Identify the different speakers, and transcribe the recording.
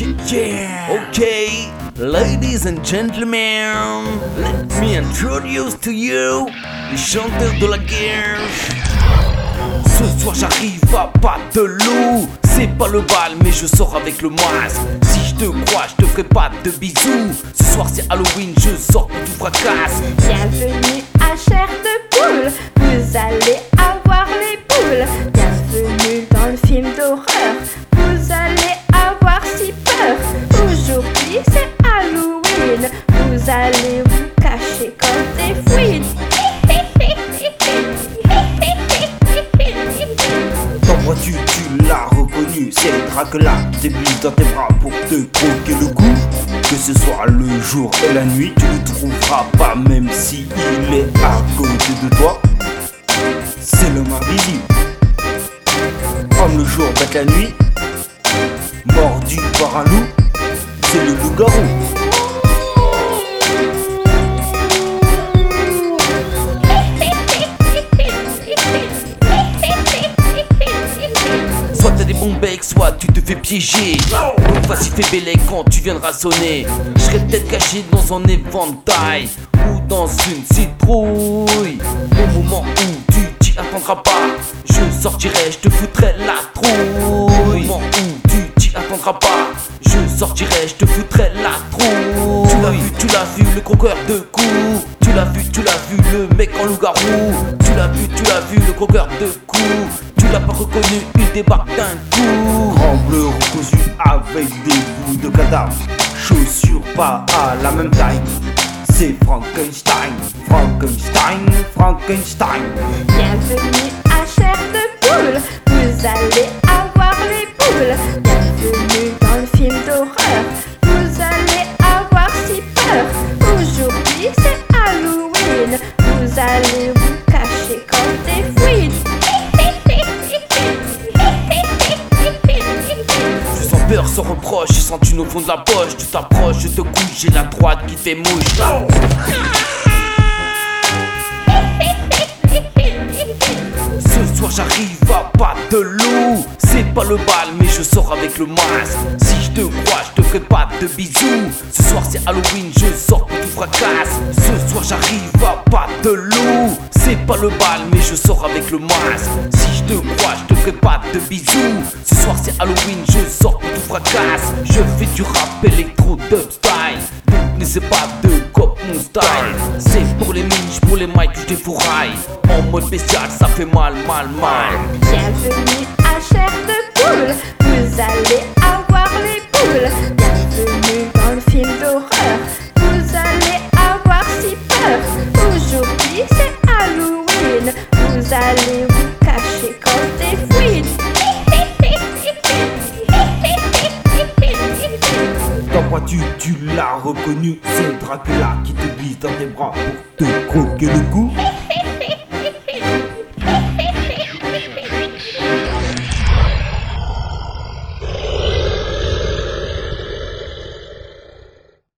Speaker 1: Yeah. Okay, ladies and gentlemen, let me introduce to you les chanteurs de la guerre. Ce soir j'arrive à pas de loup. C'est pas le bal mais je sors avec le masque Si je te crois je te ferai pas de bisous. Ce soir c'est Halloween je sors pour tout fracasse.
Speaker 2: Bienvenue à Chair de Poule. Vous allez avoir les boules Bienvenue dans le film d'horreur Vous allez vous cacher comme des fouines.
Speaker 1: T'en vois-tu, tu l'as reconnu. C'est Dracula t'ébliche dans tes bras pour te croquer le cou. Que ce soit le jour et la nuit Tu le trouveras pas même si il est à côté de toi. C'est l'homme invisible. Comme le jour bête la nuit. Mordu par un loup. C'est le loup-garou soit tu te fais piéger. Donc vas-y fais bélé quand tu viendras sonner. Je serai peut-être caché dans un éventail ou dans une citrouille. Au moment où tu t'y attendras pas, je sortirai, je te foutrai la trouille. Au moment où tu t'y attendras pas, je sortirai, je te foutrai la trouille. Tu l'as vu, tu l'as vu, le croqueur de coups. Tu l'as vu, tu l'as vu, le mec en loup-garou. Tu l'as vu, tu l'as vu, le croqueur de coups. Tu l'as pas reconnu, il débarque d'un coup. Grand bleu recousu avec des bouts de cadavre. Chaussures pas à la même taille. C'est Frankenstein, Frankenstein, Frankenstein.
Speaker 2: Bienvenue à Chair de Poule Vous allez avoir les boules Bienvenue dans le film d'horreur Vous allez avoir si peur Aujourd'hui c'est Halloween Vous allez
Speaker 1: Peur sans reproche, je sens une au fond de la poche. Tu t'approches, je te couche, j'ai la droite qui fait mouche. Ce soir j'arrive à pas de loup. C'est pas le bal mais je sors avec le masque. Si je te crois je te ferai pas de bisous. Ce soir c'est Halloween je sors pour tout fracasse. Ce soir j'arrive à pas de loup. C'est pas le bal mais je sors avec le masque Je te ferai pas de bisous. Ce soir c'est Halloween je sors tout fracasse Je fais du rap électro dub style Donc n'essaie pas de cop mon style. C'est pour les minches, pour les mics que je défouraille. En mode spécial ça fait mal mal mal.
Speaker 2: Bienvenue à Chair de Poule. Vous allez
Speaker 1: tu l'as reconnu C'est Dracula qui te glisse dans tes bras pour te croquer le cou